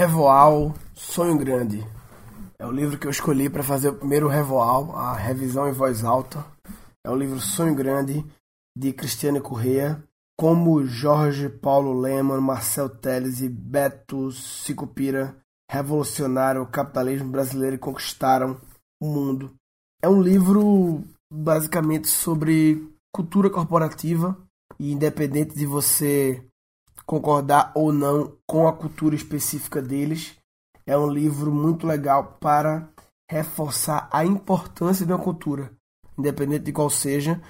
Revoal Sonho Grande. É o livro que eu escolhi para fazer o primeiro Revoal, a revisão em voz alta. É o livro Sonho Grande, de Cristiane Correa. Como Jorge Paulo Leman, Marcel Teles e Beto Sicupira revolucionaram o capitalismo brasileiro e conquistaram o mundo. É um livro basicamente sobre cultura corporativa e independente de você concordar ou não com a cultura específica deles, é um livro muito legal para reforçar a importância de uma cultura, independente de qual seja,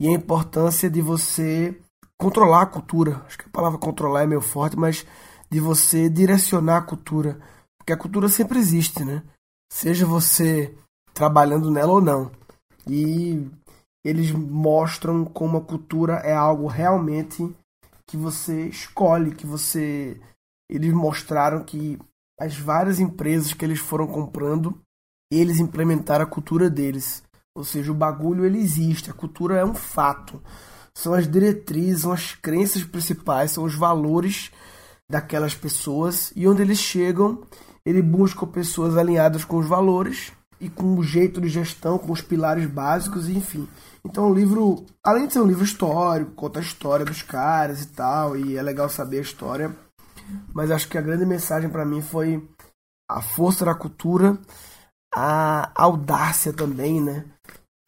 e a importância de você controlar a cultura. Acho que a palavra controlar é meio forte, mas de você direcionar a cultura, porque a cultura sempre existe, né? Seja você trabalhando nela ou não. E eles mostram como a cultura é algo realmente que você escolhe, que você. Eles mostraram que as várias empresas que eles foram comprando, eles implementaram a cultura deles. Ou seja, o bagulho ele existe, a cultura é um fato. São as diretrizes, são as crenças principais, são os valores daquelas pessoas e onde eles chegam, ele busca pessoas alinhadas com os valores e com o jeito de gestão, com os pilares básicos, enfim. Então o livro, além de ser um livro histórico, conta a história dos caras e tal, e é legal saber a história, mas acho que a grande mensagem para mim foi a força da cultura, a audácia também, né?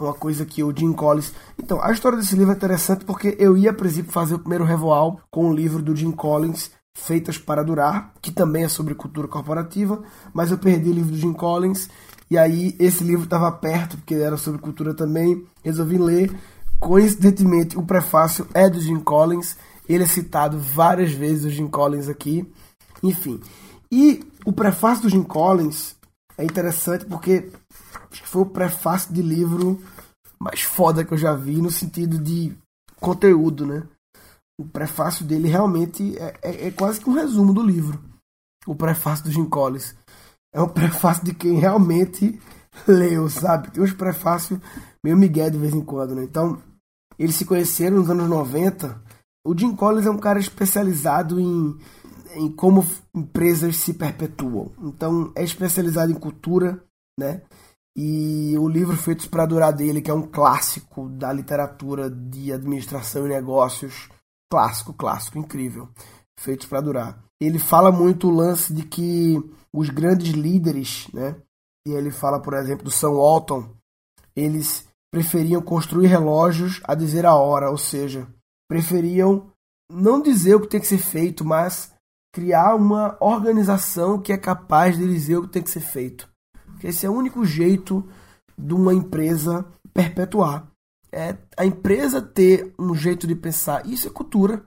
Uma coisa que o Jim Collins. Então, a história desse livro é interessante porque eu ia, a princípio, fazer o primeiro revoal com o livro do Jim Collins, Feitas para Durar, que também é sobre cultura corporativa, mas eu perdi o livro do Jim Collins e aí esse livro estava perto, porque era sobre cultura também. Resolvi ler. Coincidentemente, o prefácio é do Jim Collins. Ele é citado várias vezes, o Jim Collins aqui. Enfim. E o prefácio do Jim Collins é interessante porque foi o prefácio de livro mais foda que eu já vi no sentido de conteúdo, né? O prefácio dele realmente é, é, é quase que um resumo do livro. O prefácio do Jim Collins é um prefácio de quem realmente leu, sabe? Tem uns prefácios meio migué de vez em quando, né? Então, eles se conheceram nos anos 90. O Jim Collins é um cara especializado em, em como empresas se perpetuam. Então, é especializado em cultura, né? E o livro Feitos para Durar dele, que é um clássico da literatura de administração e negócios, clássico, clássico, incrível. Feitos para Durar. Ele fala muito o lance de que os grandes líderes, né? E ele fala, por exemplo, do São Walton, eles preferiam construir relógios a dizer a hora, ou seja, preferiam não dizer o que tem que ser feito, mas criar uma organização que é capaz de dizer o que tem que ser feito. Porque esse é o único jeito de uma empresa perpetuar. É a empresa ter um jeito de pensar. Isso é cultura.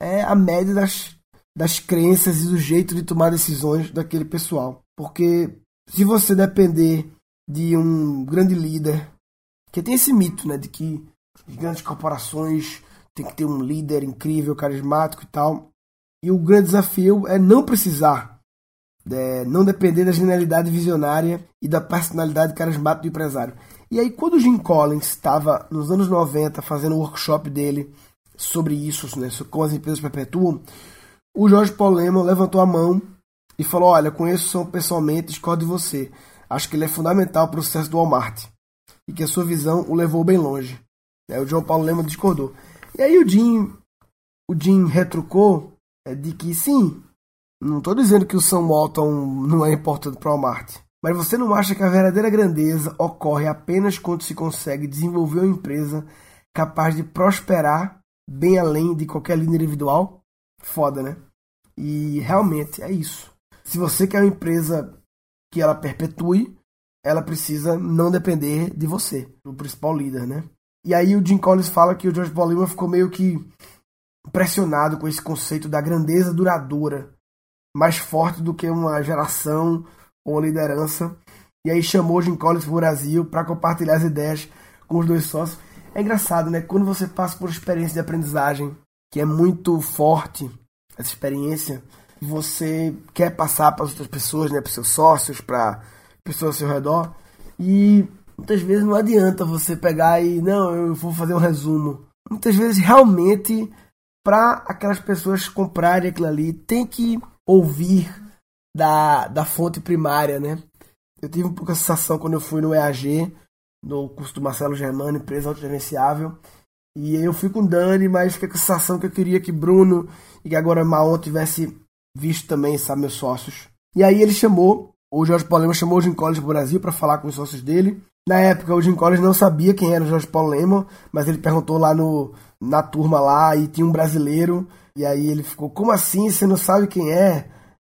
É a média das das crenças e do jeito de tomar decisões daquele pessoal. Porque se você depender de um grande líder, que tem esse mito, né, de que grandes corporações tem que ter um líder incrível, carismático e tal. E o grande desafio é não precisar, é não depender da genialidade visionária e da personalidade carismática do empresário. E aí, quando o Jim Collins estava nos anos 90 fazendo o workshop dele sobre isso, né, como as empresas perpetuam, o Jorge Paulo Leman levantou a mão e falou: Olha, conheço o senhor pessoalmente, discordo de você. Acho que ele é fundamental para o sucesso do Walmart e que a sua visão o levou bem longe. É, o João Paulo Lema discordou. E aí o Jim, o Jim retrucou é, de que sim, não estou dizendo que o Sam Walton não é importante para o Walmart, mas você não acha que a verdadeira grandeza ocorre apenas quando se consegue desenvolver uma empresa capaz de prosperar bem além de qualquer linha individual? Foda, né? E realmente é isso. Se você quer uma empresa que ela perpetue, ela precisa não depender de você, do principal líder, né? E aí o Jim Collins fala que o George Paul ficou meio que impressionado com esse conceito da grandeza duradoura, mais forte do que uma geração ou uma liderança. E aí chamou o Jim Collins para o Brasil para compartilhar as ideias com os dois sócios. É engraçado, né? Quando você passa por experiência de aprendizagem que é muito forte, essa experiência, você quer passar para as outras pessoas, né, para seus sócios, para pessoas ao seu redor, e muitas vezes não adianta você pegar e não, eu vou fazer um resumo. Muitas vezes realmente para aquelas pessoas comprarem aquilo ali, tem que ouvir da, da fonte primária, né? Eu tive um pouco a sensação quando eu fui no EAG, no curso do Marcelo Germano, empresa autogerenciável. E eu fui com o Dani, mas fiquei com a sensação que eu queria que Bruno e que agora Maon tivesse visto também, sabe, meus sócios. E aí ele chamou, o Jorge Paulo Lema chamou o Jim Collins para o Brasil para falar com os sócios dele. Na época, o Jim Collins não sabia quem era o Jorge Paulo Lema, mas ele perguntou lá no, na turma lá e tinha um brasileiro. E aí ele ficou, como assim? Você não sabe quem é?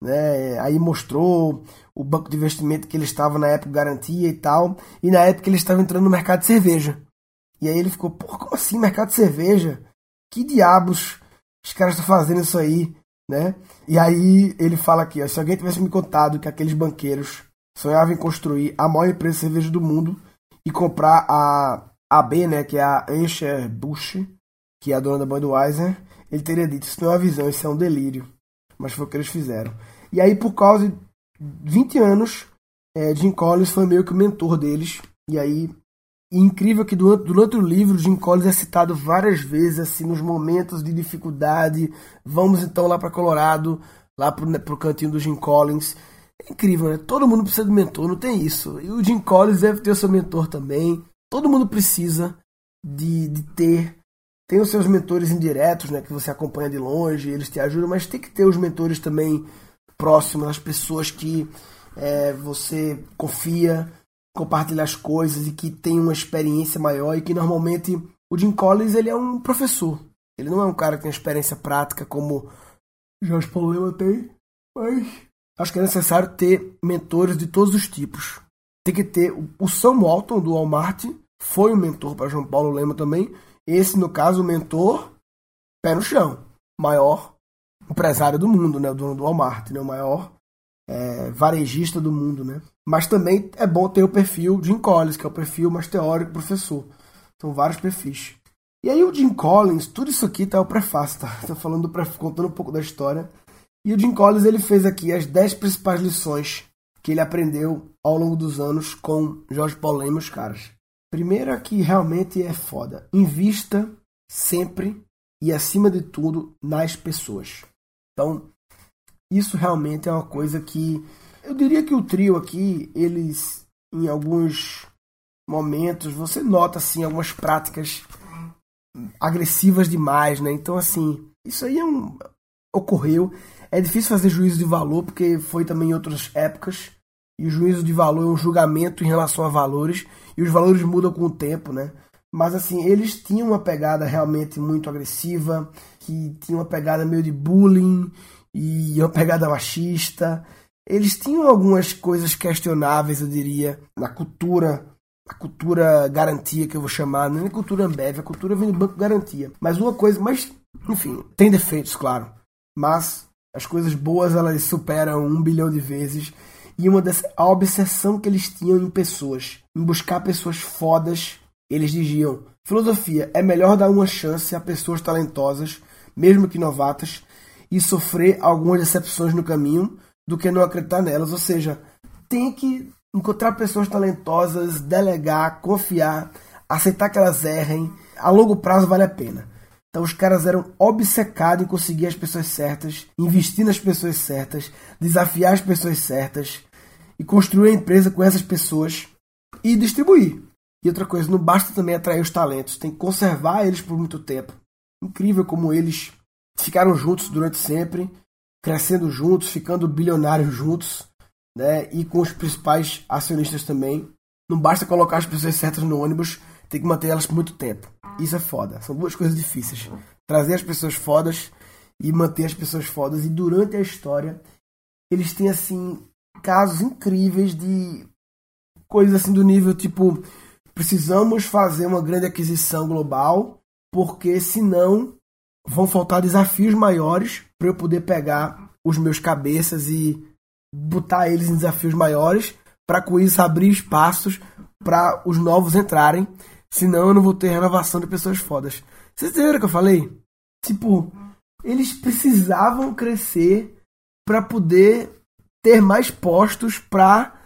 Né? Aí mostrou o banco de investimento que ele estava na época garantia e tal. E na época ele estava entrando no mercado de cerveja. E aí ele ficou, pô, como assim mercado de cerveja? Que diabos os caras estão fazendo isso aí, né? E aí ele fala aqui, ó, se alguém tivesse me contado que aqueles banqueiros sonhavam em construir a maior empresa de cerveja do mundo e comprar a AB, né, que é a Anheuser-Busch, que é a dona da Budweiser, ele teria dito, isso não é uma visão, isso é um delírio. Mas foi o que eles fizeram. E aí, por causa de 20 anos, é, Jim Collins foi meio que o mentor deles. E aí, incrível que durante, durante o livro, Jim Collins é citado várias vezes, assim, nos momentos de dificuldade. Vamos então lá para Colorado, lá pro, pro cantinho do Jim Collins. É incrível, né? Todo mundo precisa de mentor, não tem isso. E o Jim Collins deve ter o seu mentor também. Todo mundo precisa de, de ter. Tem os seus mentores indiretos, né? Que você acompanha de longe, eles te ajudam, mas tem que ter os mentores também próximos, as pessoas que é, você confia, compartilha as coisas e que tem uma experiência maior e que normalmente o Jim Collins ele é um professor. Ele não é um cara que tem experiência prática como Jorge Paulo Lema tem, mas acho que é necessário ter mentores de todos os tipos. Tem que ter o Sam Walton do Walmart foi um mentor para João Paulo Lema também. Esse, no caso, o mentor pé no chão, maior empresário do mundo, né? O dono do Walmart, né? O maior é, varejista do mundo, né? Mas também é bom ter o perfil Jim Collins, que é o perfil mais teórico, professor. São vários perfis. E aí o Jim Collins, tudo isso aqui tá o prefácio, tá? Tô falando do contando um pouco da história. E o Jim Collins ele fez aqui as 10 principais lições que ele aprendeu ao longo dos anos com Jorge Paulo e os caras. Primeiro que realmente é foda. Invista sempre e acima de tudo nas pessoas. Então, isso realmente é uma coisa que eu diria que o trio aqui, eles em alguns momentos você nota assim algumas práticas agressivas demais, né? Então assim, isso aí é um ocorreu. É difícil fazer juízo de valor porque foi também em outras épocas. E o juízo de valor é um julgamento em relação a valores e os valores mudam com o tempo, né? Mas assim, eles tinham uma pegada realmente muito agressiva, que tinha uma pegada meio de bullying e uma pegada machista. Eles tinham algumas coisas questionáveis, eu diria, na cultura, a cultura garantia que eu vou chamar, não é cultura Ambev, a cultura vem do Banco Garantia. Mas uma coisa, mas enfim, tem defeitos, claro. Mas as coisas boas elas superam um bilhão de vezes e uma dessa, a obsessão que eles tinham em pessoas, em buscar pessoas fodas eles diziam: filosofia é melhor dar uma chance a pessoas talentosas, mesmo que novatas, e sofrer algumas decepções no caminho do que não acreditar nelas. Ou seja, tem que encontrar pessoas talentosas, delegar, confiar, aceitar que elas errem. A longo prazo vale a pena. Então os caras eram obcecados em conseguir as pessoas certas, investir nas pessoas certas, desafiar as pessoas certas e construir a empresa com essas pessoas e distribuir. E outra coisa, não basta também atrair os talentos, tem que conservar eles por muito tempo. Incrível como eles ficaram juntos durante sempre, crescendo juntos, ficando bilionários juntos, né? E com os principais acionistas também. Não basta colocar as pessoas certas no ônibus, tem que manter elas por muito tempo. Isso é foda. São duas coisas difíceis. Trazer as pessoas fodas e manter as pessoas fodas. E durante a história, eles têm assim casos incríveis de coisas assim do nível tipo Precisamos fazer uma grande aquisição global, porque senão vão faltar desafios maiores para eu poder pegar os meus cabeças e botar eles em desafios maiores, para com isso abrir espaços para os novos entrarem, senão eu não vou ter renovação de pessoas fodas. Vocês entenderam o que eu falei? Tipo, eles precisavam crescer para poder ter mais postos para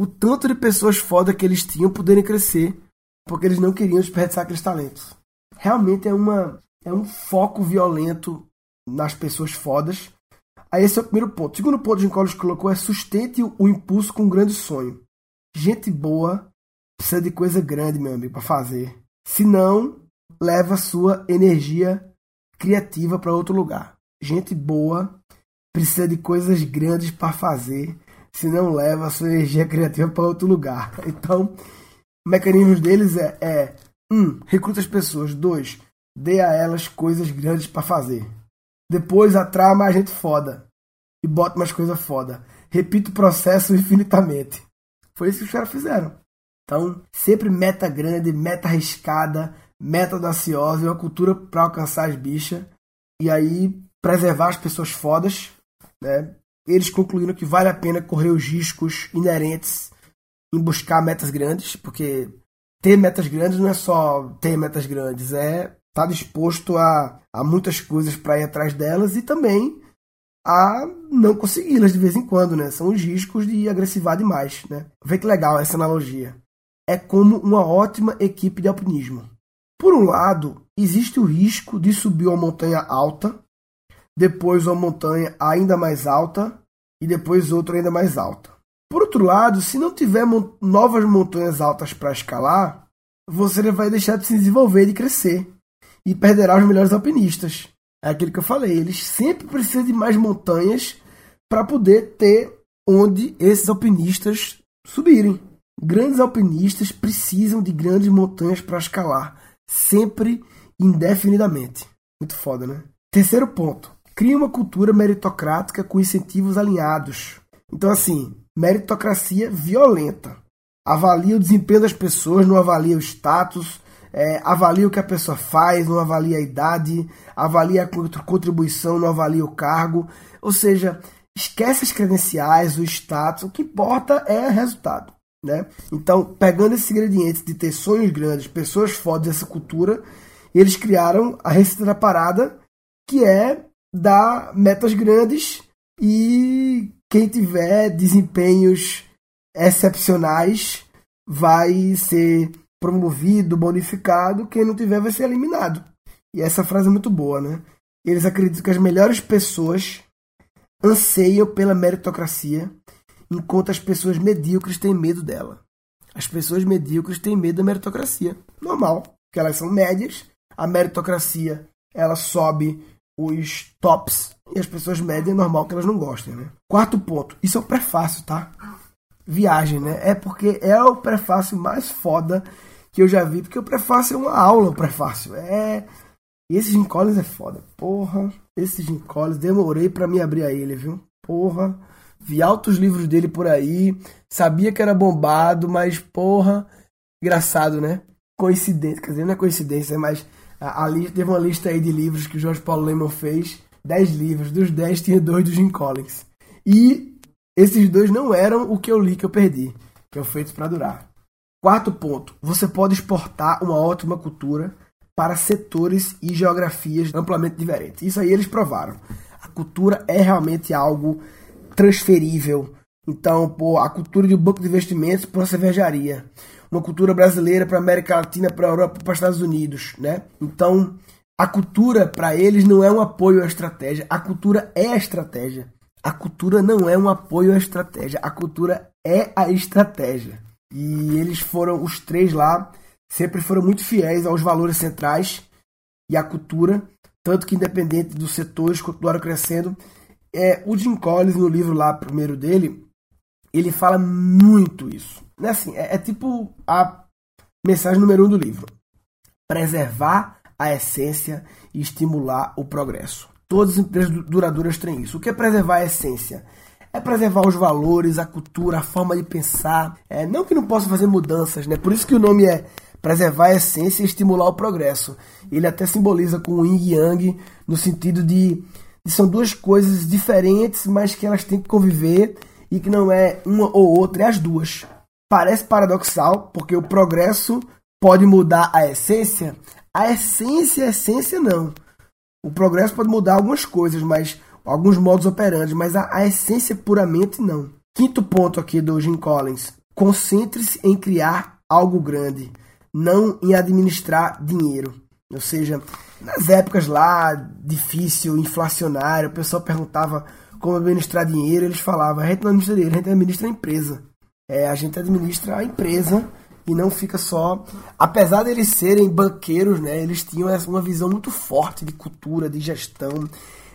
o tanto de pessoas foda que eles tinham poderem crescer, porque eles não queriam desperdiçar aqueles talentos. Realmente é uma é um foco violento nas pessoas fodas. Aí esse é o primeiro ponto. O segundo ponto que Jim Collins colocou é sustente o impulso com um grande sonho. Gente boa precisa de coisa grande, meu amigo, para fazer. Se não, leva sua energia criativa para outro lugar. Gente boa precisa de coisas grandes para fazer, se não leva sua energia criativa para outro lugar. Então, o mecanismo deles é, é um, recruta as pessoas, dois, dê a elas coisas grandes para fazer. Depois atrai mais gente foda e bota mais coisa foda. Repita o processo infinitamente. Foi isso que os caras fizeram. Então, sempre meta grande, meta arriscada, meta audaciosa uma cultura para alcançar as bichas. E aí, preservar as pessoas fodas. Né? Eles concluíram que vale a pena correr os riscos inerentes em buscar metas grandes, porque ter metas grandes não é só ter metas grandes, é estar tá disposto a, a muitas coisas para ir atrás delas e também a não consegui-las de vez em quando, né? São os riscos de agressivar demais, né? Vê que legal essa analogia. É como uma ótima equipe de alpinismo. Por um lado, existe o risco de subir uma montanha alta, depois uma montanha ainda mais alta e depois outra ainda mais alta. Por outro lado, se não tiver novas montanhas altas para escalar, você vai deixar de se desenvolver e de crescer e perderá os melhores alpinistas. É aquilo que eu falei, eles sempre precisam de mais montanhas para poder ter onde esses alpinistas subirem. Grandes alpinistas precisam de grandes montanhas para escalar, sempre indefinidamente. Muito foda, né? Terceiro ponto. Cria uma cultura meritocrática com incentivos alinhados. Então, assim, meritocracia violenta. Avalia o desempenho das pessoas, não avalia o status, é, avalia o que a pessoa faz, não avalia a idade, avalia a contribuição, não avalia o cargo. Ou seja, esquece as credenciais, o status, o que importa é resultado. Né? Então, pegando esses ingredientes de ter sonhos grandes, pessoas fodas dessa cultura, eles criaram a receita da parada, que é dar metas grandes e quem tiver desempenhos excepcionais vai ser promovido, bonificado, quem não tiver vai ser eliminado. E essa frase é muito boa, né? Eles acreditam que as melhores pessoas anseiam pela meritocracia, enquanto as pessoas medíocres têm medo dela. As pessoas medíocres têm medo da meritocracia. Normal, porque elas são médias, a meritocracia ela sobe os tops e as pessoas médias é normal que elas não gostem, né? Quarto ponto, isso é o prefácio, tá? Viagem, né? É porque é o prefácio mais foda que eu já vi, porque o prefácio é uma aula, o prefácio. É. E esse Jim Collins é foda. Porra, esse Jim Collins, demorei para me abrir a ele, viu? Porra. Vi altos livros dele por aí. Sabia que era bombado, mas porra. Engraçado, né? Coincidência. Quer dizer, não é coincidência, mas a, a lista, teve uma lista aí de livros que o Jorge Paulo Lehmann fez. Dez livros. Dos dez tinha dois do Jim Collins. E esses dois não eram o que eu li que eu perdi. Que é feito para durar. Quarto ponto, você pode exportar uma ótima cultura para setores e geografias amplamente diferentes. Isso aí eles provaram. A cultura é realmente algo transferível. Então, pô, a cultura de um banco de investimentos para a cervejaria. Uma cultura brasileira para a América Latina, para a Europa, para os Estados Unidos, né? Então, a cultura para eles não é um apoio à estratégia. A cultura é a estratégia. A cultura não é um apoio à estratégia. A cultura é a estratégia. E eles foram, os três lá, sempre foram muito fiéis aos valores centrais e à cultura, tanto que independente dos setores continuaram crescendo. É, o Jim Collins, no livro lá, primeiro dele, ele fala muito isso. Né, assim, é, é tipo a mensagem número um do livro. Preservar a essência e estimular o progresso. Todas as empresas duradouras têm isso. O que é preservar a essência? É preservar os valores, a cultura, a forma de pensar. É, não que não possa fazer mudanças, né? Por isso que o nome é preservar a essência e estimular o progresso. Ele até simboliza com o yin yang no sentido de, de são duas coisas diferentes, mas que elas têm que conviver e que não é uma ou outra, é as duas. Parece paradoxal, porque o progresso pode mudar a essência. A essência, a essência não. O progresso pode mudar algumas coisas, mas alguns modos operantes, mas a, a essência puramente não. Quinto ponto aqui do Jim Collins: concentre-se em criar algo grande, não em administrar dinheiro. Ou seja, nas épocas lá difícil, inflacionário, o pessoal perguntava como administrar dinheiro, eles falavam, a gente não administra dinheiro, a gente administra a empresa. É, a gente administra a empresa e não fica só. Apesar de eles serem banqueiros, né, eles tinham uma visão muito forte de cultura, de gestão,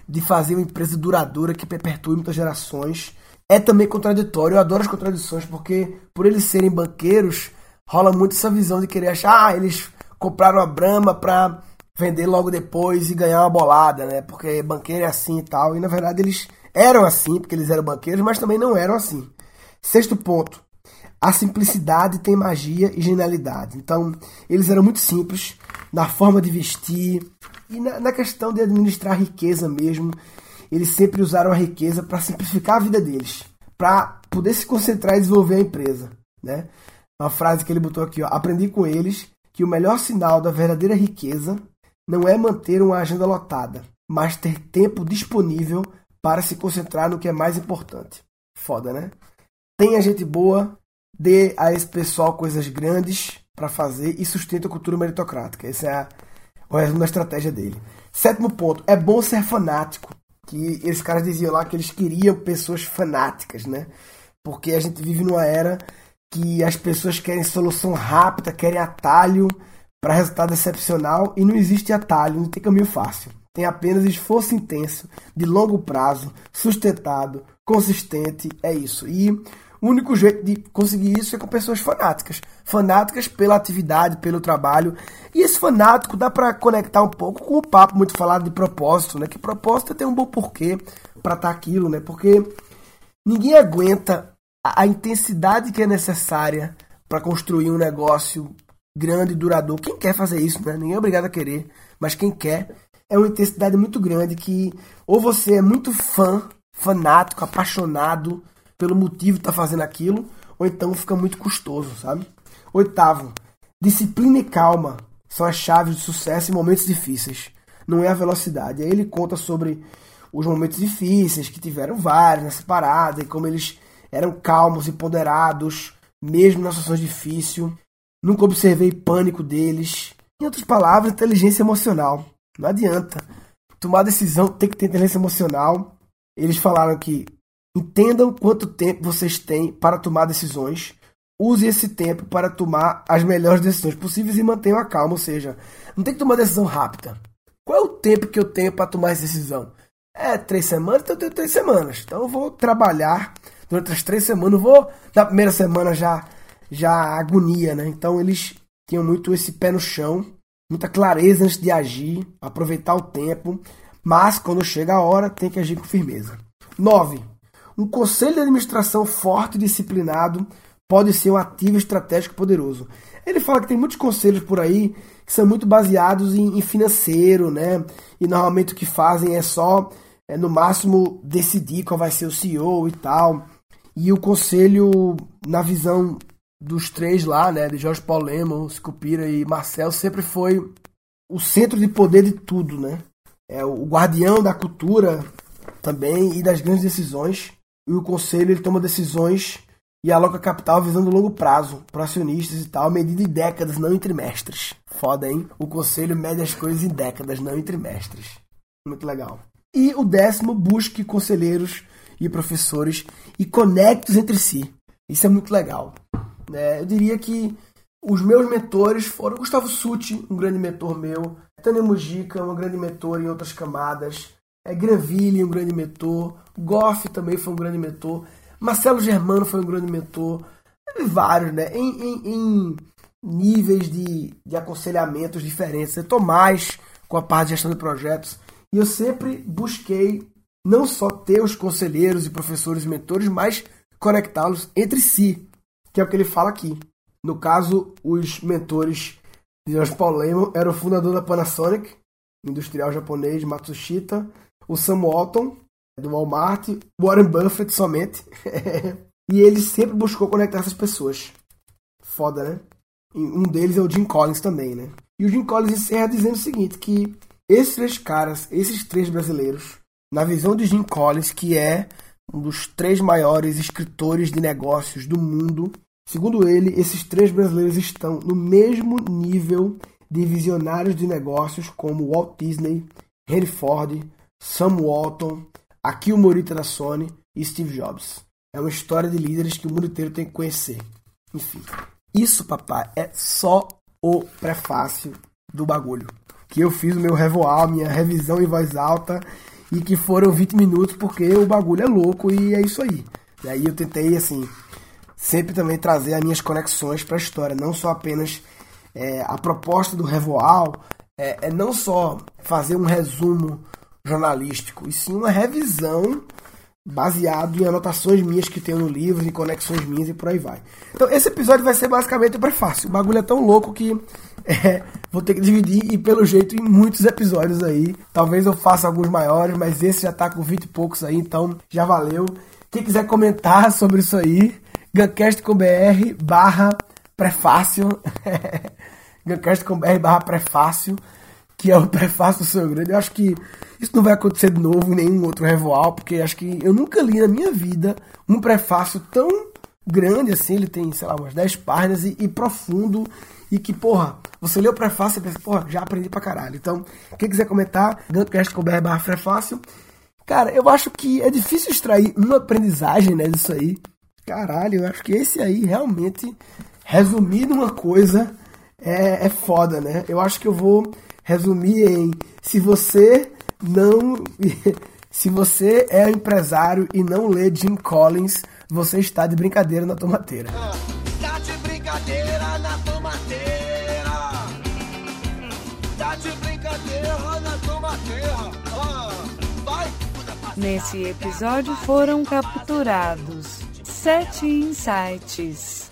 de fazer uma empresa duradoura que perpetue muitas gerações. É também contraditório, eu adoro as contradições, porque por eles serem banqueiros, rola muito essa visão de querer achar, ah, eles compraram a Brahma para vender logo depois e ganhar uma bolada, né? Porque banqueiro é assim e tal. E na verdade eles eram assim, porque eles eram banqueiros, mas também não eram assim. Sexto ponto. A simplicidade tem magia e genialidade. Então, eles eram muito simples na forma de vestir e na, na questão de administrar riqueza mesmo. Eles sempre usaram a riqueza para simplificar a vida deles, para poder se concentrar e desenvolver a empresa, né? Uma frase que ele botou aqui, ó, aprendi com eles que o melhor sinal da verdadeira riqueza não é manter uma agenda lotada, mas ter tempo disponível para se concentrar no que é mais importante. Foda, né? Tenha gente boa, dê a esse pessoal coisas grandes para fazer e sustente a cultura meritocrática. Esse é a, o resumo da estratégia dele. Sétimo ponto, é bom ser fanático. Que esses caras diziam lá que eles queriam pessoas fanáticas, né? Porque a gente vive numa era que as pessoas querem solução rápida, querem atalho para resultado excepcional e não existe atalho, não tem caminho fácil. Tem apenas esforço intenso, de longo prazo, sustentado, consistente, é isso. E o único jeito de conseguir isso é com pessoas fanáticas. Fanáticas pela atividade, pelo trabalho. E esse fanático dá para conectar um pouco com o papo muito falado de propósito, né? Que propósito é ter um bom porquê para estar tá aquilo, né? Porque ninguém aguenta a, a intensidade que é necessária para construir um negócio grande e duradouro. Quem quer fazer isso, né? Ninguém é obrigado a querer, mas quem quer é uma intensidade muito grande que ou você é muito fã, fanático, apaixonado pelo motivo de estar tá fazendo aquilo, ou então fica muito custoso, sabe? Oitavo, disciplina e calma são as chaves de sucesso em momentos difíceis. Não é a velocidade. Aí ele conta sobre os momentos difíceis, que tiveram vários nessa parada, e como eles eram calmos e ponderados, mesmo nas situações difíceis. Nunca observei pânico deles. Em outras palavras, inteligência emocional. Não adianta. Tomar decisão tem que ter inteligência emocional. Eles falaram que entendam quanto tempo vocês têm para tomar decisões. Use esse tempo para tomar as melhores decisões possíveis e mantenham a calma. Ou seja, não tem que tomar decisão rápida. Qual é o tempo que eu tenho para tomar essa decisão? É três semanas, então eu tenho três semanas. Então eu vou trabalhar durante as três semanas. Eu vou, na primeira semana, já, já agonia, né? Então eles tinham muito esse pé no chão muita clareza antes de agir, aproveitar o tempo, mas quando chega a hora tem que agir com firmeza. 9. Um conselho de administração forte e disciplinado pode ser um ativo estratégico poderoso. Ele fala que tem muitos conselhos por aí que são muito baseados em, em financeiro, né? E normalmente o que fazem é só, é, no máximo, decidir qual vai ser o CEO e tal. E o conselho, na visão dos três lá, né, de Jorge Paulo Lemon, Scupira e Marcel, sempre foi o centro de poder de tudo, né? É o guardião da cultura também e das grandes decisões. E o conselho ele toma decisões e aloca capital visando longo prazo, para acionistas e tal, medida em décadas, não em trimestres. Foda, hein? O conselho mede as coisas em décadas, não em trimestres. Muito legal. E o décimo, busque conselheiros e professores e conecte-os entre si. Isso é muito legal. Né? Eu diria que os meus mentores foram Gustavo Sutti, um grande mentor meu, Tânia Mujica, uma grande mentor em outras camadas, é Granville, um grande mentor, Goff também foi um grande mentor, Marcelo Germano foi um grande mentor, vários, né? Em, em, em níveis de, de aconselhamentos diferentes. Eu estou mais com a parte de gestão de projetos e eu sempre busquei não só ter os conselheiros e professores e mentores, mas conectá-los entre si que é o que ele fala aqui. No caso, os mentores de Jorge Paul Lehmann eram o fundador da Panasonic, industrial japonês Matsushita, o Sam Walton, do Walmart, Warren Buffett somente. e ele sempre buscou conectar essas pessoas. Foda, né? E um deles é o Jim Collins também, né? E o Jim Collins encerra dizendo o seguinte, que esses três caras, esses três brasileiros, na visão de Jim Collins, que é um dos três maiores escritores de negócios do mundo, Segundo ele, esses três brasileiros estão no mesmo nível de visionários de negócios como Walt Disney, Henry Ford, Sam Walton, Aqui o Morita da Sony e Steve Jobs. É uma história de líderes que o mundo inteiro tem que conhecer. Enfim, isso, papai, é só o prefácio do bagulho. Que eu fiz o meu revoal, minha revisão em voz alta e que foram 20 minutos porque o bagulho é louco e é isso aí. E aí eu tentei, assim, sempre também trazer as minhas conexões para a história, não só apenas é, a proposta do revoal, é, é não só fazer um resumo jornalístico, e sim uma revisão baseado em anotações minhas que tenho no livro, em conexões minhas e por aí vai. Então esse episódio vai ser basicamente o prefácio. O bagulho é tão louco que é, vou ter que dividir e pelo jeito em muitos episódios aí. Talvez eu faça alguns maiores, mas esse já tá com 20 e poucos aí, então já valeu. Quem quiser comentar sobre isso aí, gancast.com.br barra prefácio. gancast.com.br barra prefácio que é o prefácio do Sonho Grande. Eu acho que isso não vai acontecer de novo em nenhum outro revoal, porque acho que eu nunca li na minha vida um prefácio tão grande assim. Ele tem, sei lá, umas 10 páginas e, e profundo. E que, porra, você lê o prefácio e pensa, porra, já aprendi pra caralho. Então, quem quiser comentar, gancast.com.br barra prefácio. Cara, eu acho que é difícil extrair uma aprendizagem né, disso aí. Caralho, eu acho que esse aí realmente, resumir numa coisa, é, é foda, né? Eu acho que eu vou resumir em se você não se você é empresário e não lê Jim Collins, você está de brincadeira na tomateira. Tá de brincadeira na tomateira. Tá de brincadeira na tomateira. Vai. Nesse episódio foram capturados sete insights.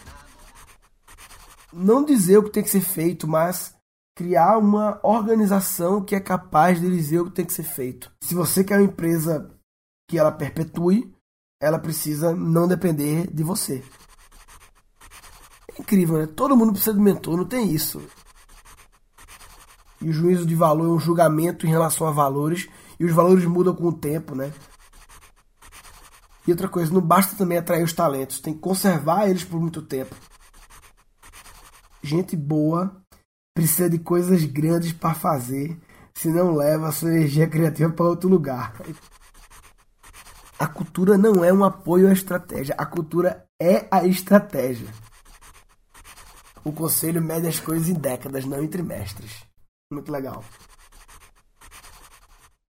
Não dizer o que tem que ser feito, mas criar uma organização que é capaz de dizer o que tem que ser feito. Se você quer uma empresa que ela perpetue, ela precisa não depender de você. É incrível, né? Todo mundo precisa de mentor, não tem isso. E o juízo de valor é um julgamento em relação a valores, e os valores mudam com o tempo, né? E outra coisa, não basta também atrair os talentos, tem que conservar eles por muito tempo. Gente boa precisa de coisas grandes para fazer, senão leva a sua energia criativa para outro lugar. A cultura não é um apoio à estratégia, a cultura é a estratégia. O conselho mede as coisas em décadas, não em trimestres. Muito legal.